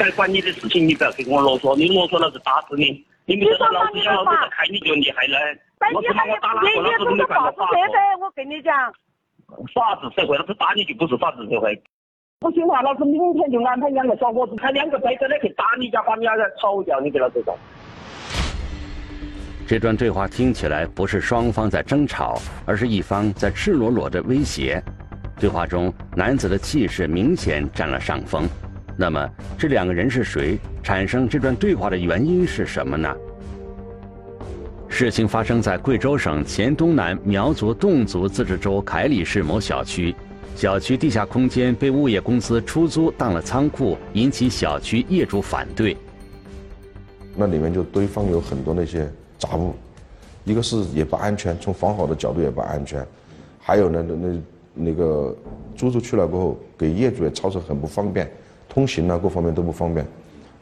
不该管你的事情，你不要跟我啰嗦，你啰嗦老子打死你！你没说老子想老子不开你就厉害了。我他妈我打哪个老子都没犯过法社会，我跟你讲。法治社会，老子打你就不是法治社会。不行话，老子明天就安排两个小伙子，开两个背着的去打你家，把你家人吵掉，你给老子说。这段对话听起来不是双方在争吵，而是一方在赤裸裸的威胁。对话中，男子的气势明显占了上风。那么，这两个人是谁？产生这段对话的原因是什么呢？事情发生在贵州省黔东南苗族侗族自治州凯里市某小区，小区地下空间被物业公司出租当了仓库，引起小区业主反对。那里面就堆放有很多那些。杂物，一个是也不安全，从防火的角度也不安全，还有呢，那那那个租出去了过后，给业主也操作很不方便，通行啊各方面都不方便，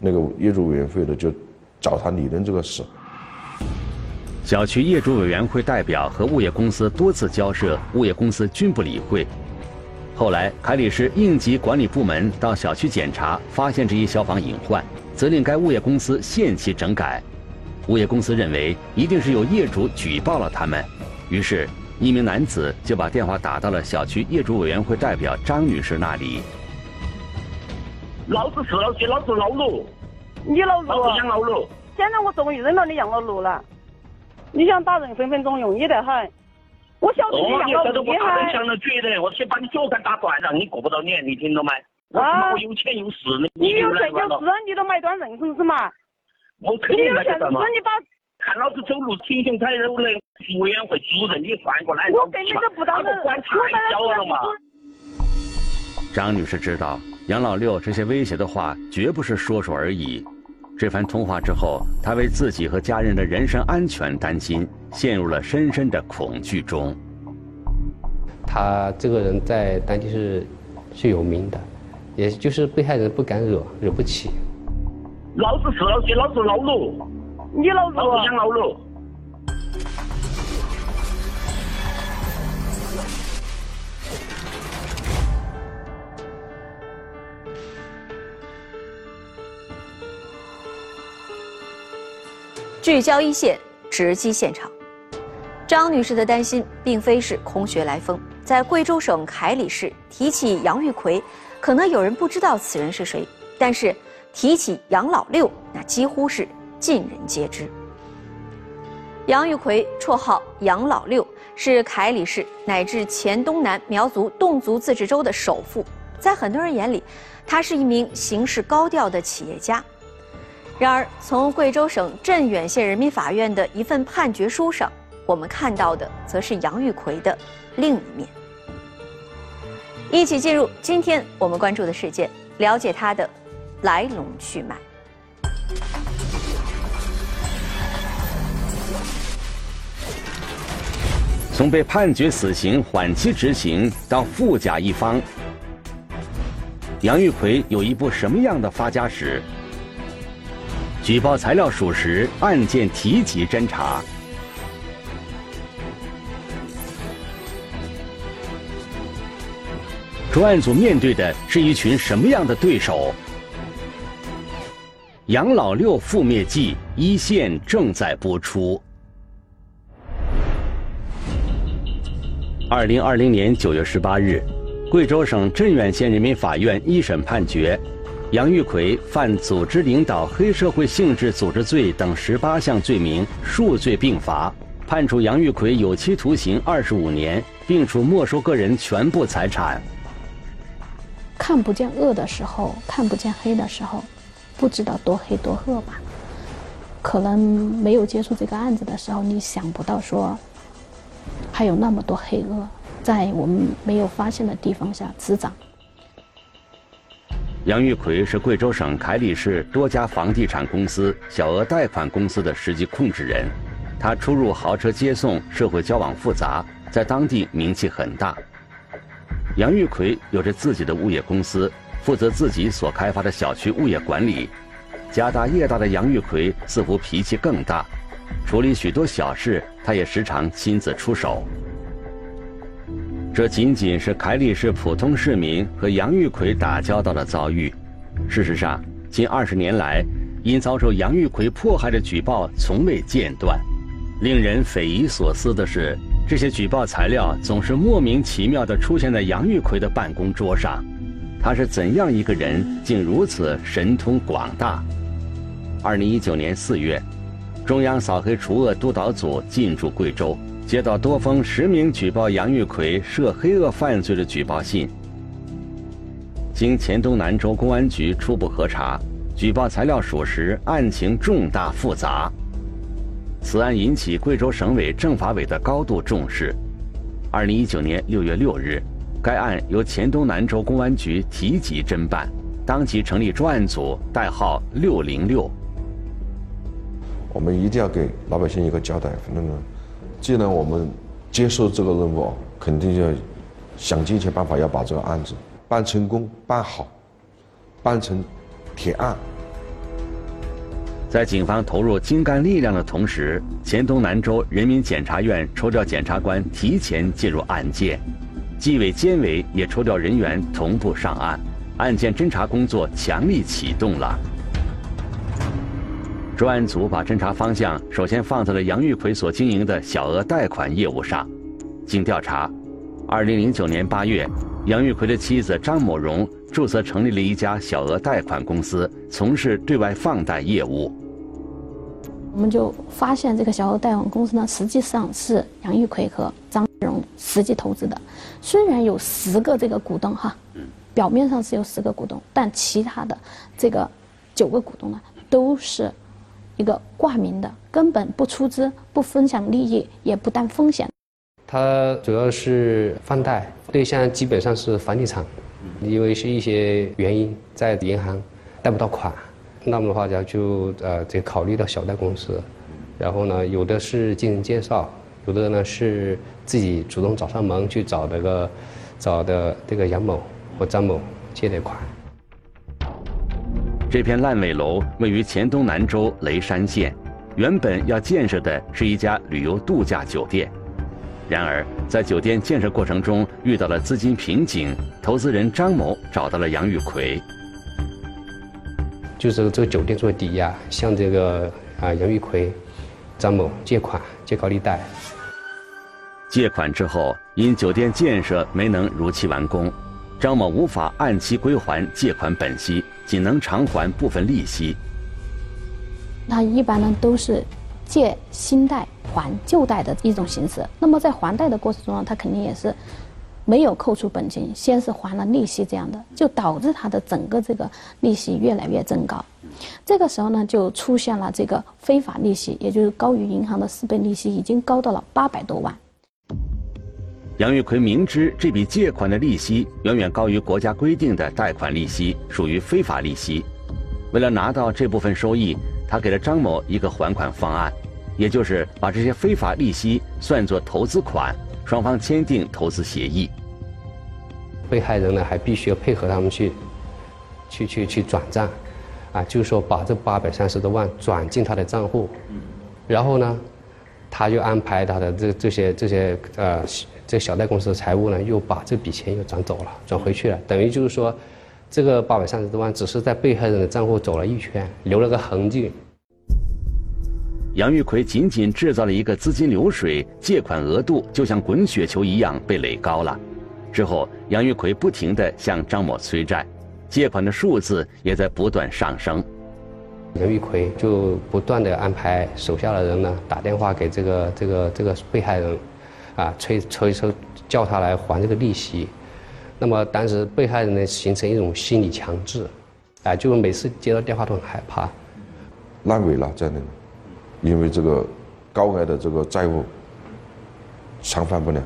那个业主委员会的就找他理论这个事。小区业主委员会代表和物业公司多次交涉，物业公司均不理会。后来，凯里市应急管理部门到小区检查，发现这一消防隐患，责令该物业公司限期整改。物业公司认为一定是有业主举报了他们，于是，一名男子就把电话打到了小区业主委员会代表张女士那里。老子是老子，老子老路，你老路，老子养老路。现在我终于认到你养老路了，你想打人分分钟容易得很。我晓得你养老路厉害。我打人想了绝的，我先把你脚杆打断，让你过不到年，你听到没？啊！我有钱有势，你有钱有势，你都买断人是不是嘛？我肯定那个什么，看老子走路挺胸抬头的，委员会主任，你换过来，我根本就不当人，管太小了嘛。张女士知道杨老六这些威胁的话绝不是说说而已。这番通话之后，他为自己和家人的人身安全担心，陷入了深深的恐惧中。他这个人在当地是是有名的，也就是被害人不敢惹，惹不起。老子是老子，老子老了，你老子养老路。聚焦一线，直击现场。张女士的担心并非是空穴来风，在贵州省凯里市提起杨玉奎，可能有人不知道此人是谁，但是。提起杨老六，那几乎是尽人皆知。杨玉奎，绰号杨老六，是凯里市乃至黔东南苗族侗族自治州的首富。在很多人眼里，他是一名行事高调的企业家。然而，从贵州省镇远县人民法院的一份判决书上，我们看到的则是杨玉奎的另一面。一起进入今天我们关注的事件，了解他的。来龙去脉。从被判决死刑缓期执行到富甲一方，杨玉奎有一部什么样的发家史？举报材料属实，案件提起侦查。专案组面对的是一群什么样的对手？《杨老六覆灭记》一线正在播出。二零二零年九月十八日，贵州省镇远县人民法院一审判决，杨玉奎犯组织领导黑社会性质组织罪等十八项罪名，数罪并罚，判处杨玉奎有期徒刑二十五年，并处没收个人全部财产。看不见恶的时候，看不见黑的时候。不知道多黑多恶吧？可能没有接触这个案子的时候，你想不到说还有那么多黑恶在我们没有发现的地方下滋长。杨玉奎是贵州省凯里市多家房地产公司、小额贷款公司的实际控制人，他出入豪车接送，社会交往复杂，在当地名气很大。杨玉奎有着自己的物业公司。负责自己所开发的小区物业管理，家大业大的杨玉奎似乎脾气更大，处理许多小事，他也时常亲自出手。这仅仅是凯里市普通市民和杨玉奎打交道的遭遇。事实上，近二十年来，因遭受杨玉奎迫害的举报从未间断。令人匪夷所思的是，这些举报材料总是莫名其妙地出现在杨玉奎的办公桌上。他是怎样一个人，竟如此神通广大？二零一九年四月，中央扫黑除恶督导组进驻贵州，接到多封实名举报杨玉奎涉黑恶犯罪的举报信。经黔东南州公安局初步核查，举报材料属实，案情重大复杂。此案引起贵州省委政法委的高度重视。二零一九年六月六日，该案由黔东南州公安局提级侦办，当即成立专案组，代号六零六。我们一定要给老百姓一个交代。那么，既然我们接受这个任务，肯定要想尽一切办法要把这个案子。办成功，办好，办成铁案。在警方投入精干力量的同时，黔东南州人民检察院抽调检察官提前介入案件，纪委监委也抽调人员同步上案，案件侦查工作强力启动了。专案组把侦查方向首先放在了杨玉奎所经营的小额贷款业务上。经调查，二零零九年八月。杨玉奎的妻子张某荣注册成立了一家小额贷款公司，从事对外放贷业务。我们就发现，这个小额贷款公司呢，实际上是杨玉奎和张荣实际投资的。虽然有十个这个股东哈，表面上是有十个股东，但其他的这个九个股东呢，都是一个挂名的，根本不出资、不分享利益、也不担风险。他主要是放贷对象，基本上是房地产，因为是一些原因在银行贷不到款，那么的话就就呃得考虑到小贷公司，然后呢有的是经人介绍，有的呢是自己主动找上门去找那个找的这个杨某或张某借的款。这片烂尾楼位于黔东南州雷山县，原本要建设的是一家旅游度假酒店。然而，在酒店建设过程中遇到了资金瓶颈，投资人张某找到了杨玉奎，就是这个酒店作为抵押，向这个啊杨玉奎、张某借款，借高利贷。借款之后，因酒店建设没能如期完工，张某无法按期归还借款本息，仅能偿还部分利息。那一般呢都是借新贷。还旧贷的一种形式，那么在还贷的过程中呢，他肯定也是没有扣除本金，先是还了利息，这样的就导致他的整个这个利息越来越增高。这个时候呢，就出现了这个非法利息，也就是高于银行的四倍利息，已经高到了八百多万。杨玉奎明知这笔借款的利息远远高于国家规定的贷款利息，属于非法利息。为了拿到这部分收益，他给了张某一个还款方案。也就是把这些非法利息算作投资款，双方签订投资协议。被害人呢还必须要配合他们去，去去去转账，啊，就是说把这八百三十多万转进他的账户，然后呢，他就安排他的这这些这些呃这小贷公司的财务呢又把这笔钱又转走了，转回去了，等于就是说，这个八百三十多万只是在被害人的账户走了一圈，留了个痕迹。杨玉奎仅仅制造了一个资金流水，借款额度就像滚雪球一样被垒高了。之后，杨玉奎不停地向张某催债，借款的数字也在不断上升。杨玉奎就不断地安排手下的人呢打电话给这个这个这个被害人，啊催催收叫他来还这个利息。那么当时被害人呢形成一种心理强制，啊就每次接到电话都很害怕，烂尾了在那里。因为这个高额的这个债务偿还不了。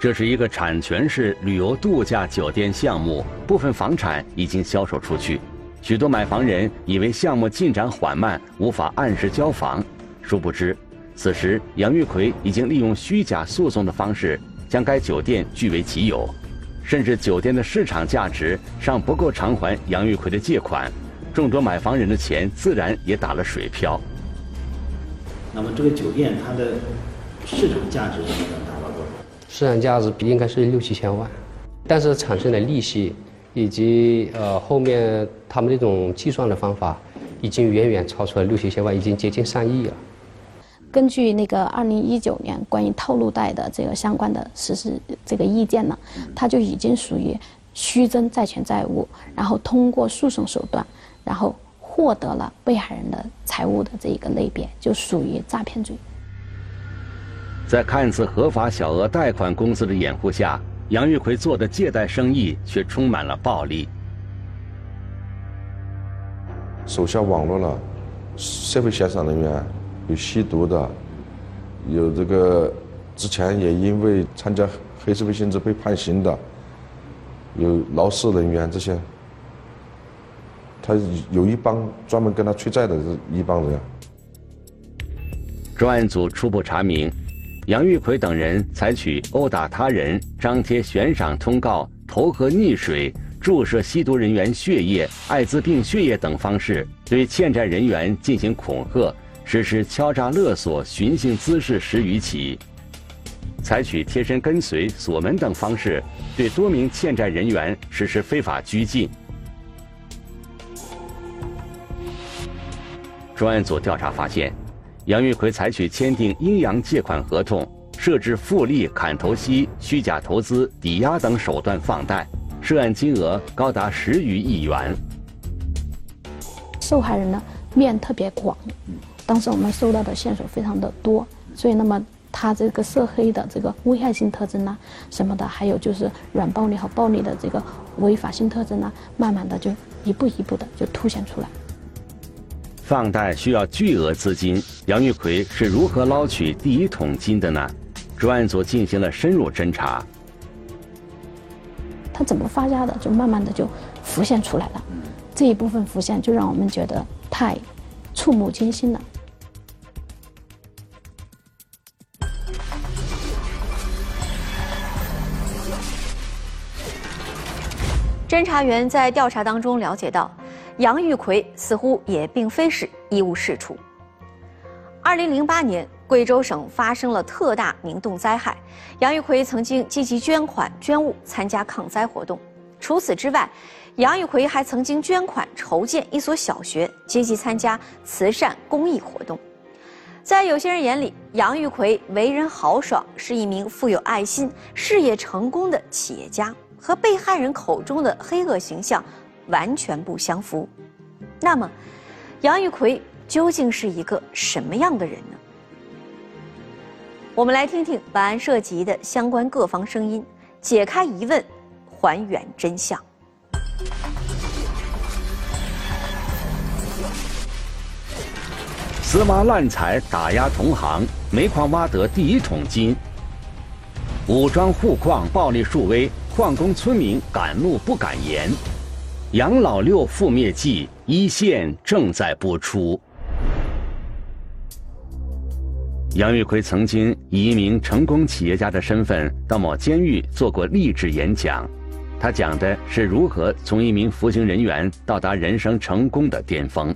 这是一个产权式旅游度假酒店项目，部分房产已经销售出去，许多买房人以为项目进展缓慢，无法按时交房，殊不知，此时杨玉奎已经利用虚假诉讼的方式将该酒店据为己有，甚至酒店的市场价值尚不够偿还杨玉奎的借款。众多买房人的钱自然也打了水漂。那么这个酒店它的市场价值能达到多少？市场价值应该是六七千万，但是产生的利息以及呃后面他们这种计算的方法，已经远远超出了六七千万，已经接近上亿了。根据那个二零一九年关于套路贷的这个相关的实施这个意见呢，它就已经属于虚增债权债务，然后通过诉讼手段，然后获得了被害人的财物的这一个类别，就属于诈骗罪。在看似合法小额贷款公司的掩护下，杨玉奎做的借贷生意却充满了暴力。手下网络了社会闲散人员，有吸毒的，有这个之前也因为参加黑社会性质被判刑的，有劳事人员这些，他有一帮专门跟他催债的一帮人。专案组初步查明。杨玉奎等人采取殴打他人、张贴悬赏通告、投河溺水、注射吸毒人员血液、艾滋病血液等方式，对欠债人员进行恐吓，实施敲诈勒索、寻衅滋事十余起；采取贴身跟随、锁门等方式，对多名欠债人员实施非法拘禁。专案组调查发现。杨玉奎采取签订阴阳借款合同、设置复利、砍头息、虚假投资、抵押等手段放贷，涉案金额高达十余亿元。受害人呢面特别广，当时我们收到的线索非常的多，所以那么他这个涉黑的这个危害性特征呢，什么的，还有就是软暴力和暴力的这个违法性特征呢，慢慢的就一步一步的就凸显出来。放贷需要巨额资金，杨玉奎是如何捞取第一桶金的呢？专案组进行了深入侦查。他怎么发家的，就慢慢的就浮现出来了。这一部分浮现，就让我们觉得太触目惊心了。侦查员在调查当中了解到。杨玉奎似乎也并非是一无是处。二零零八年，贵州省发生了特大明洞灾害，杨玉奎曾经积极捐款捐物，参加抗灾活动。除此之外，杨玉奎还曾经捐款筹建一所小学，积极参加慈善公益活动。在有些人眼里，杨玉奎为人豪爽，是一名富有爱心、事业成功的企业家，和被害人口中的黑恶形象。完全不相符。那么，杨玉奎究竟是一个什么样的人呢？我们来听听本案涉及的相关各方声音，解开疑问，还原真相。私挖滥财，打压同行，煤矿挖得第一桶金；武装护矿，暴力树威，矿工村民敢怒不敢言。杨老六覆灭记一线正在播出。杨玉奎曾经以一名成功企业家的身份到某监狱做过励志演讲，他讲的是如何从一名服刑人员到达人生成功的巅峰。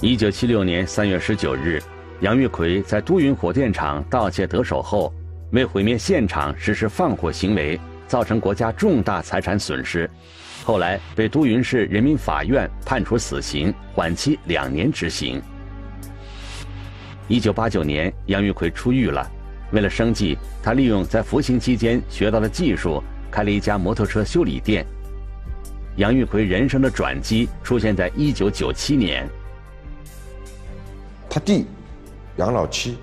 一九七六年三月十九日，杨玉奎在都匀火电厂盗窃得手后，为毁灭现场实施放火行为。造成国家重大财产损失，后来被都匀市人民法院判处死刑，缓期两年执行。一九八九年，杨玉奎出狱了，为了生计，他利用在服刑期间学到的技术，开了一家摩托车修理店。杨玉奎人生的转机出现在一九九七年，他弟杨老七，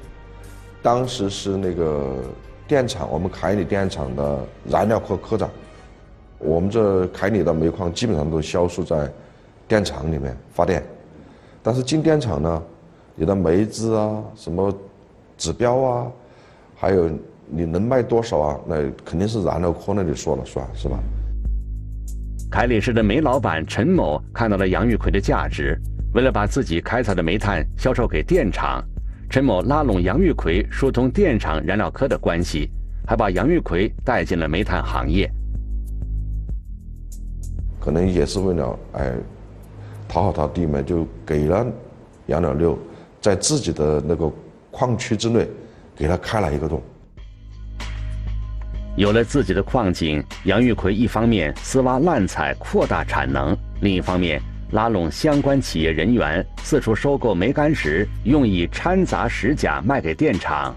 当时是那个。电厂，我们凯里电厂的燃料科科长。我们这凯里的煤矿基本上都销售在电厂里面发电，但是进电厂呢，你的煤资啊、什么指标啊，还有你能卖多少啊，那肯定是燃料科那里说了算，是吧？凯里市的煤老板陈某看到了杨玉奎的价值，为了把自己开采的煤炭销售给电厂。陈某拉拢杨玉奎，疏通电厂燃料科的关系，还把杨玉奎带进了煤炭行业。可能也是为了哎讨好他弟妹，就给了杨老六在自己的那个矿区之内给他开了一个洞。有了自己的矿井，杨玉奎一方面私挖滥采扩大产能，另一方面拉拢相关企业人员，四处收购煤矸石，用以掺杂石钾卖给电厂。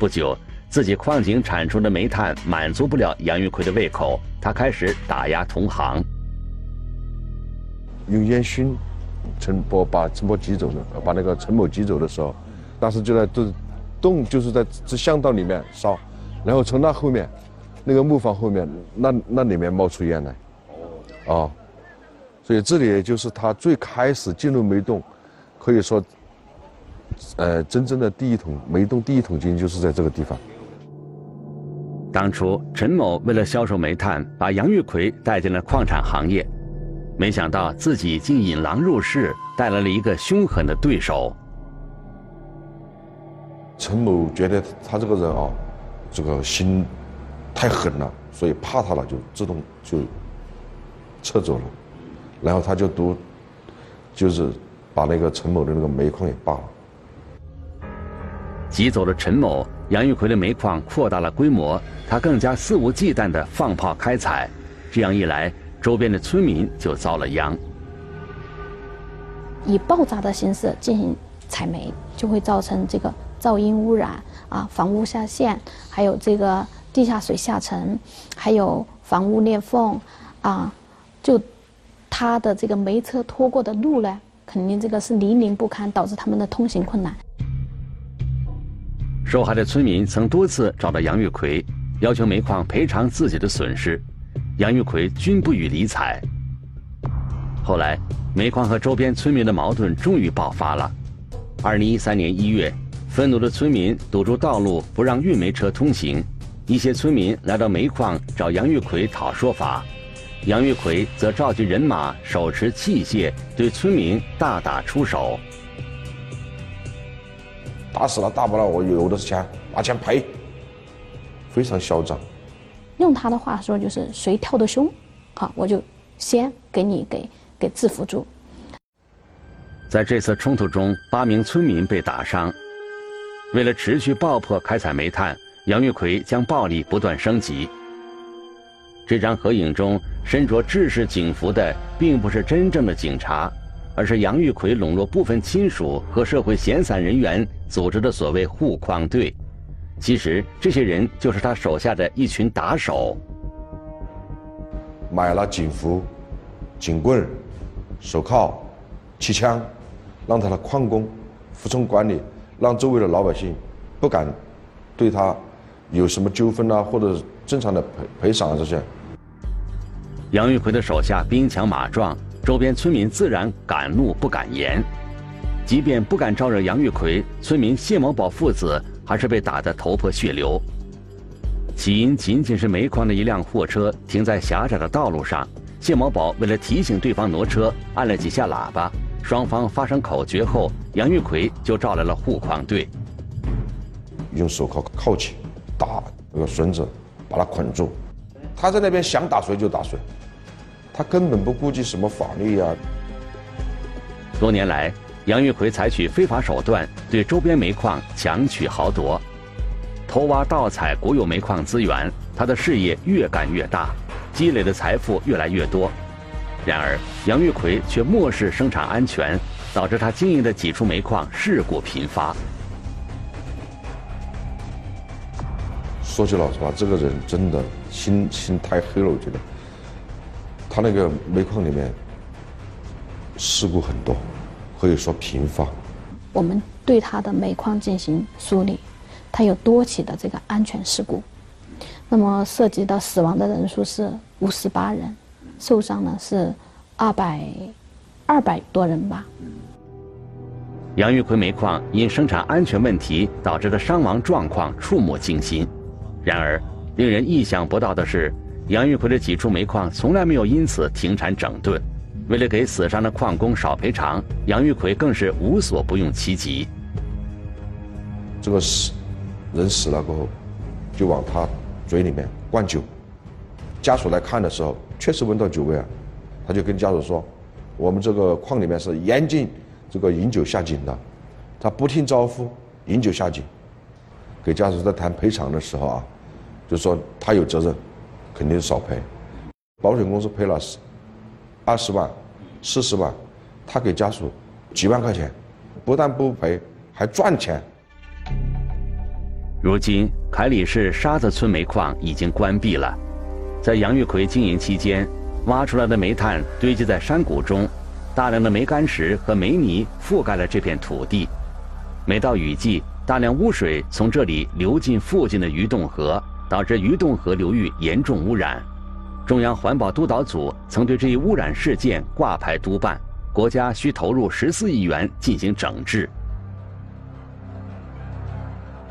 不久，自己矿井产出的煤炭满足不了杨玉奎的胃口，他开始打压同行，用烟熏陈波把陈波挤走了，把那个陈某挤走的时候，当时就在这洞，就是在这巷道里面烧。然后从那后面，那个木房后面，那那里面冒出烟来，哦，所以这里也就是他最开始进入煤洞，可以说，呃，真正的第一桶煤洞第一桶金就是在这个地方。当初陈某为了销售煤炭，把杨玉奎带进了矿产行业，没想到自己竟引狼入室，带来了一个凶狠的对手。陈某觉得他这个人啊。这个心太狠了，所以怕他了，就自动就撤走了。然后他就读就是把那个陈某的那个煤矿也罢了。挤走了陈某，杨玉奎的煤矿扩大了规模，他更加肆无忌惮的放炮开采。这样一来，周边的村民就遭了殃。以爆炸的形式进行采煤，就会造成这个噪音污染。啊，房屋下陷，还有这个地下水下沉，还有房屋裂缝，啊，就他的这个煤车拖过的路呢，肯定这个是泥泞不堪，导致他们的通行困难。受害的村民曾多次找到杨玉奎，要求煤矿赔偿自己的损失，杨玉奎均不予理睬。后来，煤矿和周边村民的矛盾终于爆发了。二零一三年一月。愤怒的村民堵住道路，不让运煤车通行。一些村民来到煤矿找杨玉奎讨说法，杨玉奎则召集人马，手持器械对村民大打出手。打死了，大不了，我有的是钱，拿钱赔。非常嚣张。用他的话说，就是谁跳得凶，好，我就先给你给给制服住。在这次冲突中，八名村民被打伤。为了持续爆破开采煤炭，杨玉奎将暴力不断升级。这张合影中身着制式警服的，并不是真正的警察，而是杨玉奎笼络部分亲属和社会闲散人员组织的所谓护矿队。其实，这些人就是他手下的一群打手。买了警服、警棍、手铐、气枪，让他的矿工服从管理。让周围的老百姓不敢对他有什么纠纷啊，或者正常的赔赔偿啊这些。杨玉奎的手下兵强马壮，周边村民自然敢怒不敢言。即便不敢招惹杨玉奎，村民谢某宝父子还是被打得头破血流。起因仅仅是煤矿的一辆货车停在狭窄的道路上，谢某宝为了提醒对方挪车，按了几下喇叭。双方发生口角后，杨玉奎就召来了护矿队，用手铐铐起，打那个孙子，把他捆住。他在那边想打谁就打谁，他根本不顾及什么法律呀。多年来，杨玉奎采取非法手段对周边煤矿强取豪夺，偷挖盗采国有煤矿资源，他的事业越干越大，积累的财富越来越多。然而，杨玉奎却漠视生产安全，导致他经营的几处煤矿事故频发。说句老实话，这个人真的心心太黑了，我觉得。他那个煤矿里面事故很多，可以说频发。我们对他的煤矿进行梳理，他有多起的这个安全事故，那么涉及到死亡的人数是五十八人。受伤呢是二百二百多人吧。杨玉奎煤矿因生产安全问题导致的伤亡状况触目惊心。然而，令人意想不到的是，杨玉奎的几处煤矿从来没有因此停产整顿。为了给死伤的矿工少赔偿，杨玉奎更是无所不用其极。这个死人死了过后，就往他嘴里面灌酒。家属来看的时候。确实闻到酒味啊，他就跟家属说：“我们这个矿里面是严禁这个饮酒下井的。”他不听招呼，饮酒下井。给家属在谈赔偿的时候啊，就说他有责任，肯定少赔。保险公司赔了十二十万、四十万，他给家属几万块钱，不但不赔，还赚钱。如今，凯里市沙子村煤矿已经关闭了。在杨玉奎经营期间，挖出来的煤炭堆积在山谷中，大量的煤矸石和煤泥覆盖了这片土地。每到雨季，大量污水从这里流进附近的鱼洞河，导致鱼洞河流域严重污染。中央环保督导组曾对这一污染事件挂牌督办，国家需投入十四亿元进行整治。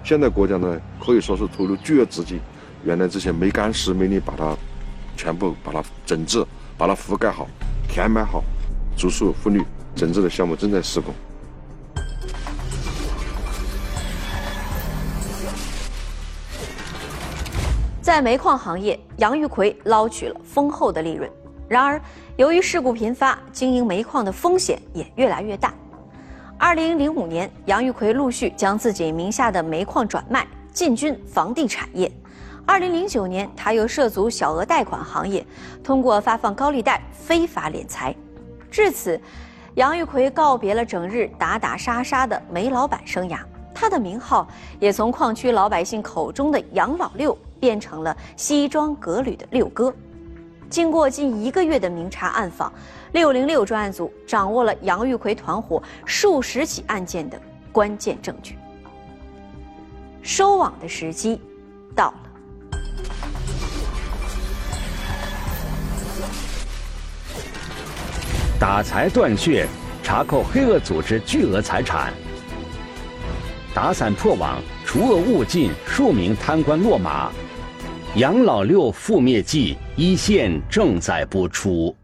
现在国家呢，可以说是投入巨额资金，原来这些煤矸石、煤泥把它全部把它整治，把它覆盖好、填埋好，竹树复绿整治的项目正在施工。在煤矿行业，杨玉奎捞取了丰厚的利润。然而，由于事故频发，经营煤矿的风险也越来越大。二零零五年，杨玉奎陆续将自己名下的煤矿转卖，进军房地产业。二零零九年，他又涉足小额贷款行业，通过发放高利贷非法敛财。至此，杨玉奎告别了整日打打杀杀的煤老板生涯，他的名号也从矿区老百姓口中的“杨老六”变成了西装革履的“六哥”。经过近一个月的明察暗访，六零六专案组掌握了杨玉奎团伙数十起案件的关键证据。收网的时机到了。打财断血，查扣黑恶组织巨额财产；打散破网，除恶务尽，数名贪官落马。杨老六覆灭记一线正在播出。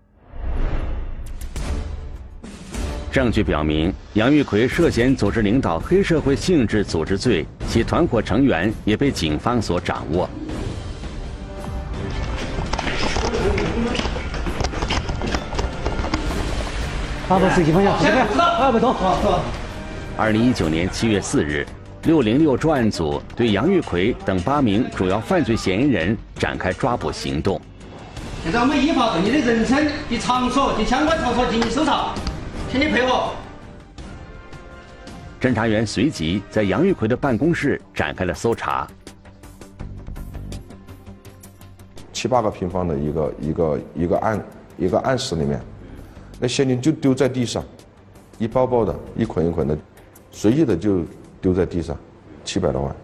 证据表明，杨玉奎涉嫌组织领导黑社会性质组织罪，其团伙成员也被警方所掌握。二零一九年七月四日。六零六专案组对杨玉奎等八名主要犯罪嫌疑人展开抓捕行动。现在我们依法对你的人身及场所及相关场所进行搜查，请你配合。侦查员随即在杨玉奎的办公室展开了搜查。七八个平方的一个一个一个暗一个暗室里面，那现金就丢在地上，一包包的，一捆一捆的，随意的就。丢在地上，七百多万。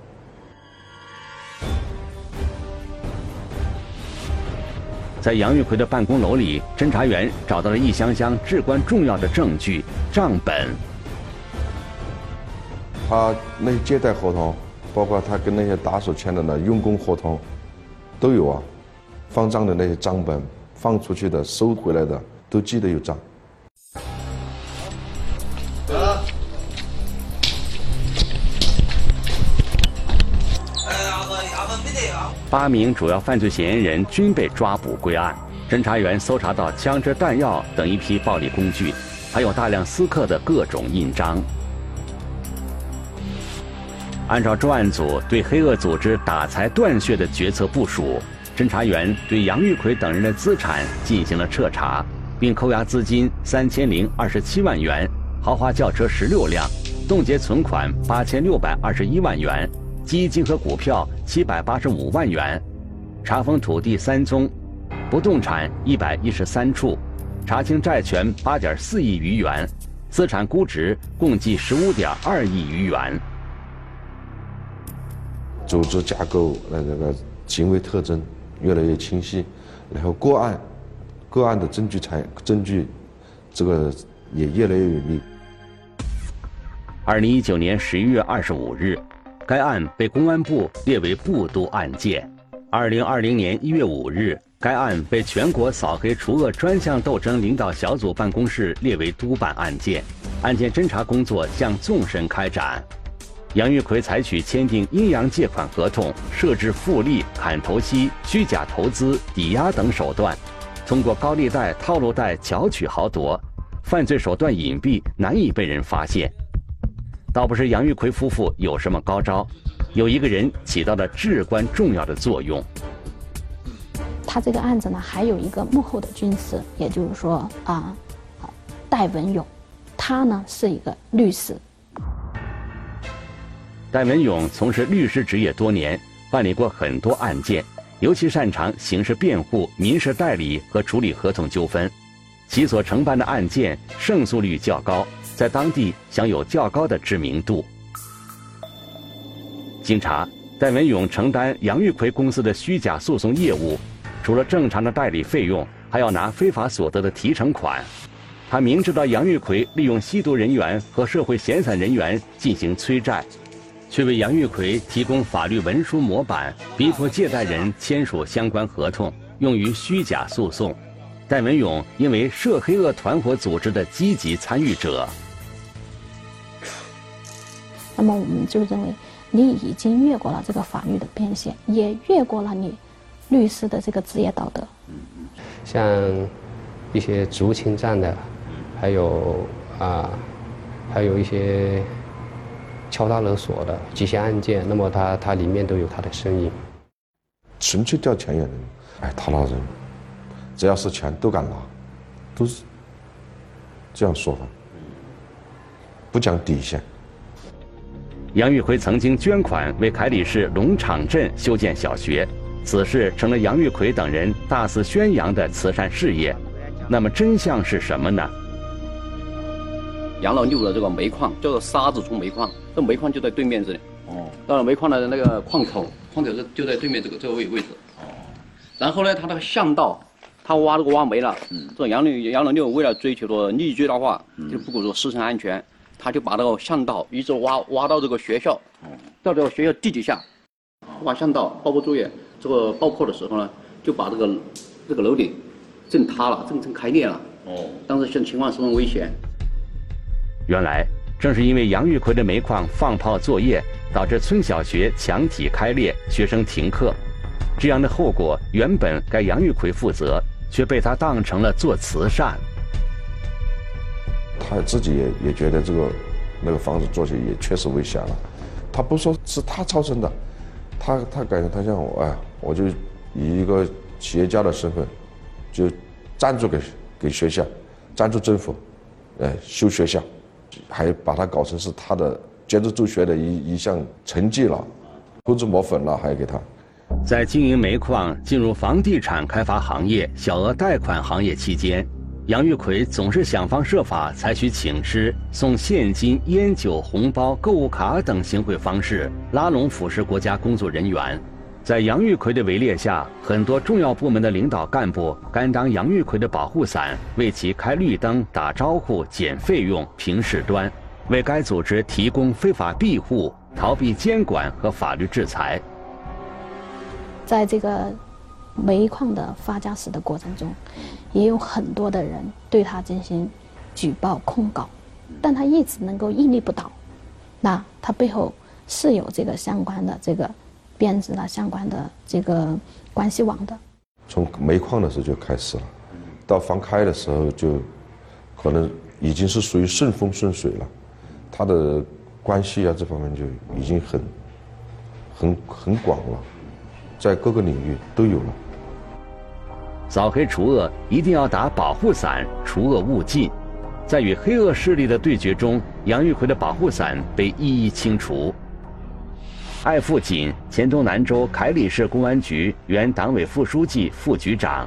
在杨玉奎的办公楼里，侦查员找到了一箱箱至关重要的证据——账本。他那些借贷合同，包括他跟那些打手签的那用工合同，都有啊。放账的那些账本，放出去的、收回来的，都记得有账。八名主要犯罪嫌疑人均被抓捕归案。侦查员搜查到枪支、弹药等一批暴力工具，还有大量私刻的各种印章。按照专案组对黑恶组织打财断血的决策部署，侦查员对杨玉奎等人的资产进行了彻查，并扣押资金三千零二十七万元、豪华轿车十六辆、冻结存款八千六百二十一万元。基金和股票七百八十五万元，查封土地三宗，不动产一百一十三处，查清债权八点四亿余元，资产估值共计十五点二亿余元。组织架构那这个行为特征越来越清晰，然后个案个案的证据材证据，这个也越来越有力。二零一九年十一月二十五日。该案被公安部列为部督案件。二零二零年一月五日，该案被全国扫黑除恶专项斗争领导小组办公室列为督办案件。案件侦查工作向纵深开展。杨玉奎采取签订阴阳借款合同、设置复利、砍头息、虚假投资、抵押等手段，通过高利贷、套路贷巧取豪夺，犯罪手段隐蔽，难以被人发现。倒不是杨玉奎夫妇有什么高招，有一个人起到了至关重要的作用。他这个案子呢，还有一个幕后的军师，也就是说啊，戴文勇，他呢是一个律师。戴文勇从事律师职业多年，办理过很多案件，尤其擅长刑事辩护、民事代理和处理合同纠纷，其所承办的案件胜诉率较高，在当地享有较高的知名度。经查，戴文勇承担杨玉奎公司的虚假诉讼业务，除了正常的代理费用，还要拿非法所得的提成款。他明知道杨玉奎利用吸毒人员和社会闲散人员进行催债。却为杨玉奎提供法律文书模板，逼迫借贷人签署相关合同，用于虚假诉讼。戴文勇因为涉黑恶团伙组织的积极参与者，那么我们就认为你已经越过了这个法律的边线，也越过了你律师的这个职业道德。像一些职务侵占的，还有啊，还有一些。敲诈勒索的这些案件，那么他他里面都有他的身影。纯粹掉钱眼的，哎，他那人，只要是钱都敢拿，都是这样说法，不讲底线。杨玉奎曾经捐款为凯里市龙场镇修建小学，此事成了杨玉奎等人大肆宣扬的慈善事业。那么真相是什么呢？杨老六的这个煤矿叫做沙子冲煤矿，这煤矿就在对面这里。哦。到了煤矿的那个矿口，矿口是就在对面这个这个位位置。哦。然后呢，他那个巷道，他挖这个挖没了。嗯。这杨六杨老六为了追求的利益最大化，就不顾说师生安全，他就把那个巷道一直挖挖到这个学校。哦。到这个学校地底下，挖巷道，爆破作业，这个爆破的时候呢，就把这个这个楼顶震塌了，震成开裂了。哦。当时现情况十分危险。原来正是因为杨玉奎的煤矿放炮作业，导致村小学墙体开裂，学生停课。这样的后果原本该杨玉奎负责，却被他当成了做慈善。他自己也也觉得这个那个房子做起也确实危险了。他不说是他造成的，他他感觉他像我哎，我就以一个企业家的身份，就赞助给给学校，赞助政府，哎修学校。还把它搞成是他的坚持助学的一一项成绩了，涂脂抹粉了，还给他。在经营煤矿、进入房地产开发行业、小额贷款行业期间，杨玉奎总是想方设法采取请吃、送现金、烟酒、红包、购物卡等行贿方式，拉拢腐蚀国家工作人员。在杨玉奎的围猎下，很多重要部门的领导干部甘当杨玉奎的保护伞，为其开绿灯、打招呼、减费用、平事端，为该组织提供非法庇护，逃避监管和法律制裁。在这个煤矿的发家史的过程中，也有很多的人对他进行举报控告，但他一直能够屹立不倒。那他背后是有这个相关的这个。编织了相关的这个关系网的，从煤矿的时候就开始了，到放开的时候就，可能已经是属于顺风顺水了，他的关系啊这方面就已经很，很很广了，在各个领域都有了。扫黑除恶一定要打保护伞，除恶务尽，在与黑恶势力的对决中，杨玉奎的保护伞被一一清除。艾富锦，黔东南州凯里市公安局原党委副书记、副局长；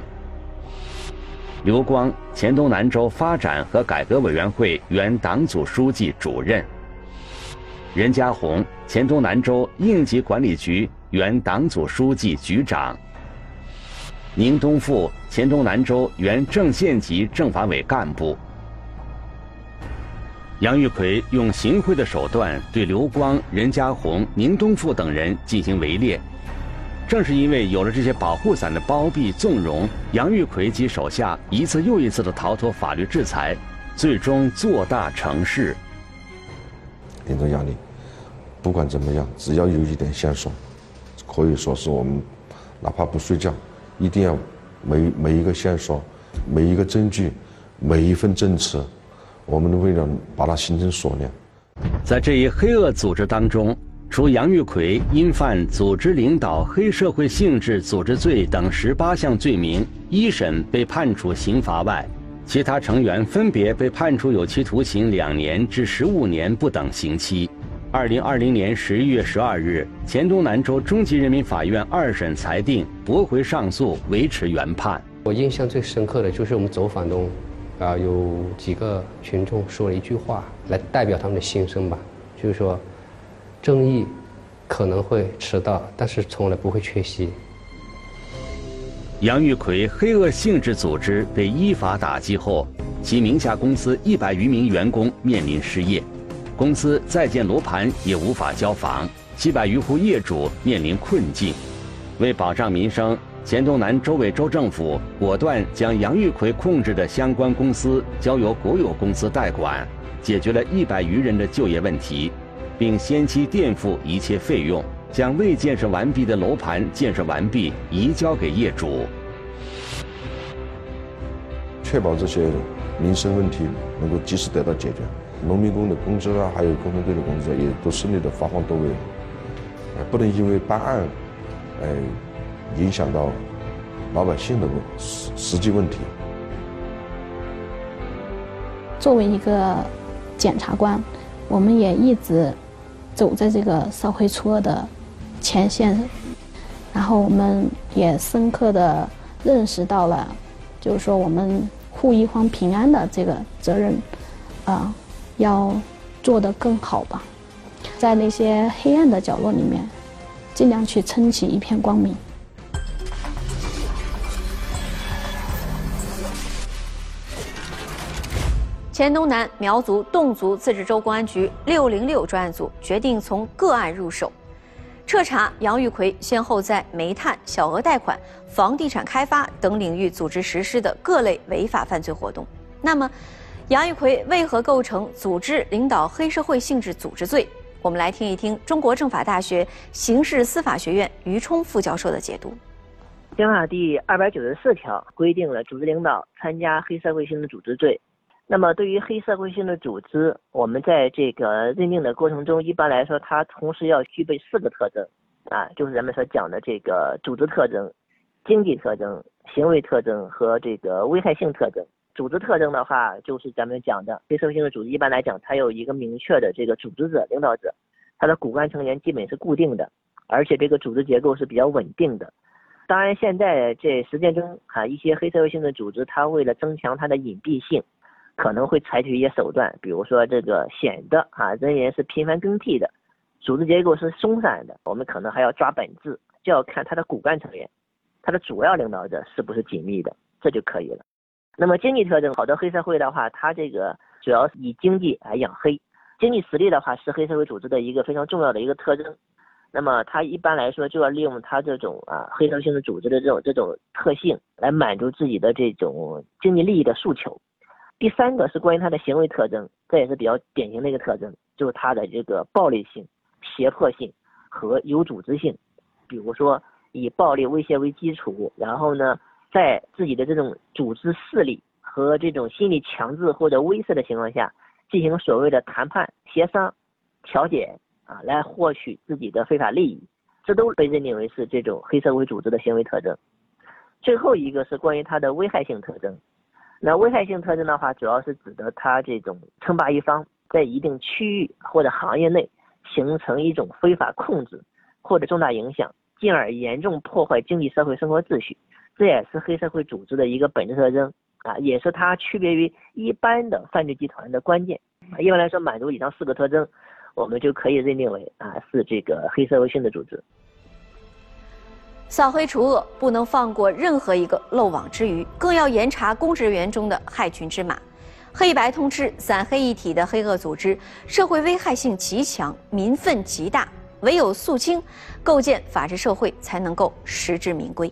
刘光，黔东南州发展和改革委员会原党组书记、主任；任家红，黔东南州应急管理局原党组书记、局长；宁东富，黔东南州原正县级政法委干部。杨玉奎用行贿的手段对刘光、任家红、宁东富等人进行围猎，正是因为有了这些保护伞的包庇纵容，杨玉奎及手下一次又一次的逃脱法律制裁，最终做大成事。顶着压力，不管怎么样，只要有一点线索，可以说是我们哪怕不睡觉，一定要每每一个线索、每一个证据、每一份证词。我们为了把它形成锁链，在这一黑恶组织当中，除杨玉奎因犯组织领导黑社会性质组织罪等十八项罪名，一审被判处刑罚外，其他成员分别被判处有期徒刑两年至十五年不等刑期。二零二零年十一月十二日，黔东南州中级人民法院二审裁定驳回上诉，维持原判。我印象最深刻的就是我们走访中，啊，有几个群众说了一句话来代表他们的心声吧，就是说。正义可能会迟到，但是从来不会缺席。杨玉奎黑恶性质组织被依法打击后，其名下公司一百余名员工面临失业，公司在建楼盘也无法交房，七百余户业主面临困境。为保障民生，黔东南州委州政府果断将杨玉奎控制的相关公司交由国有公司代管，解决了一百余人的就业问题。并先期垫付一切费用，将未建设完毕的楼盘建设完毕，移交给业主，确保这些民生问题能够及时得到解决。农民工的工资啊，还有工程队的工资也都顺利的发放到位。不能因为办案，哎，影响到老百姓的问实实际问题。作为一个检察官，我们也一直。走在这个扫黑除恶的前线，然后我们也深刻的认识到了，就是说我们护一方平安的这个责任，啊，要做得更好吧，在那些黑暗的角落里面，尽量去撑起一片光明。黔东南苗族侗族自治州公安局六零六专案组决定从个案入手，彻查杨玉奎先后在煤炭、小额贷款、房地产开发等领域组织实施的各类违法犯罪活动。那么，杨玉奎为何构成组织领导黑社会性质组织罪？我们来听一听中国政法大学刑事司法学院于冲副教授的解读。刑法第二百九十四条规定了组织领导参加黑社会性质组织罪。那么，对于黑社会性的组织，我们在这个认定的过程中，一般来说，它同时要具备四个特征，啊，就是咱们所讲的这个组织特征、经济特征、行为特征和这个危害性特征。组织特征的话，就是咱们讲的黑社会性的组织，一般来讲，它有一个明确的这个组织者、领导者，它的骨干成员基本是固定的，而且这个组织结构是比较稳定的。当然，现在这实践中啊，一些黑社会性的组织，它为了增强它的隐蔽性。可能会采取一些手段，比如说这个显得啊人员是频繁更替的，组织结构是松散的，我们可能还要抓本质，就要看他的骨干成员，他的主要领导者是不是紧密的，这就可以了。那么经济特征，好多黑社会的话，它这个主要是以经济来养黑，经济实力的话是黑社会组织的一个非常重要的一个特征。那么它一般来说就要利用它这种啊黑社会性的组织的这种这种特性来满足自己的这种经济利益的诉求。第三个是关于他的行为特征，这也是比较典型的一个特征，就是他的这个暴力性、胁迫性和有组织性。比如说以暴力威胁为基础，然后呢，在自己的这种组织势力和这种心理强制或者威慑的情况下，进行所谓的谈判、协商、调解啊，来获取自己的非法利益，这都被认定为是这种黑社会组织的行为特征。最后一个是关于它的危害性特征。那危害性特征的话，主要是指的它这种称霸一方在一定区域或者行业内形成一种非法控制或者重大影响，进而严重破坏经济社会生活秩序，这也是黑社会组织的一个本质特征啊，也是它区别于一般的犯罪集团的关键。一般来说，满足以上四个特征，我们就可以认定为啊是这个黑社会性的组织。扫黑除恶不能放过任何一个漏网之鱼，更要严查公职人员中的害群之马。黑白通吃、散黑一体的黑恶组织，社会危害性极强，民愤极大。唯有肃清，构建法治社会，才能够实至名归。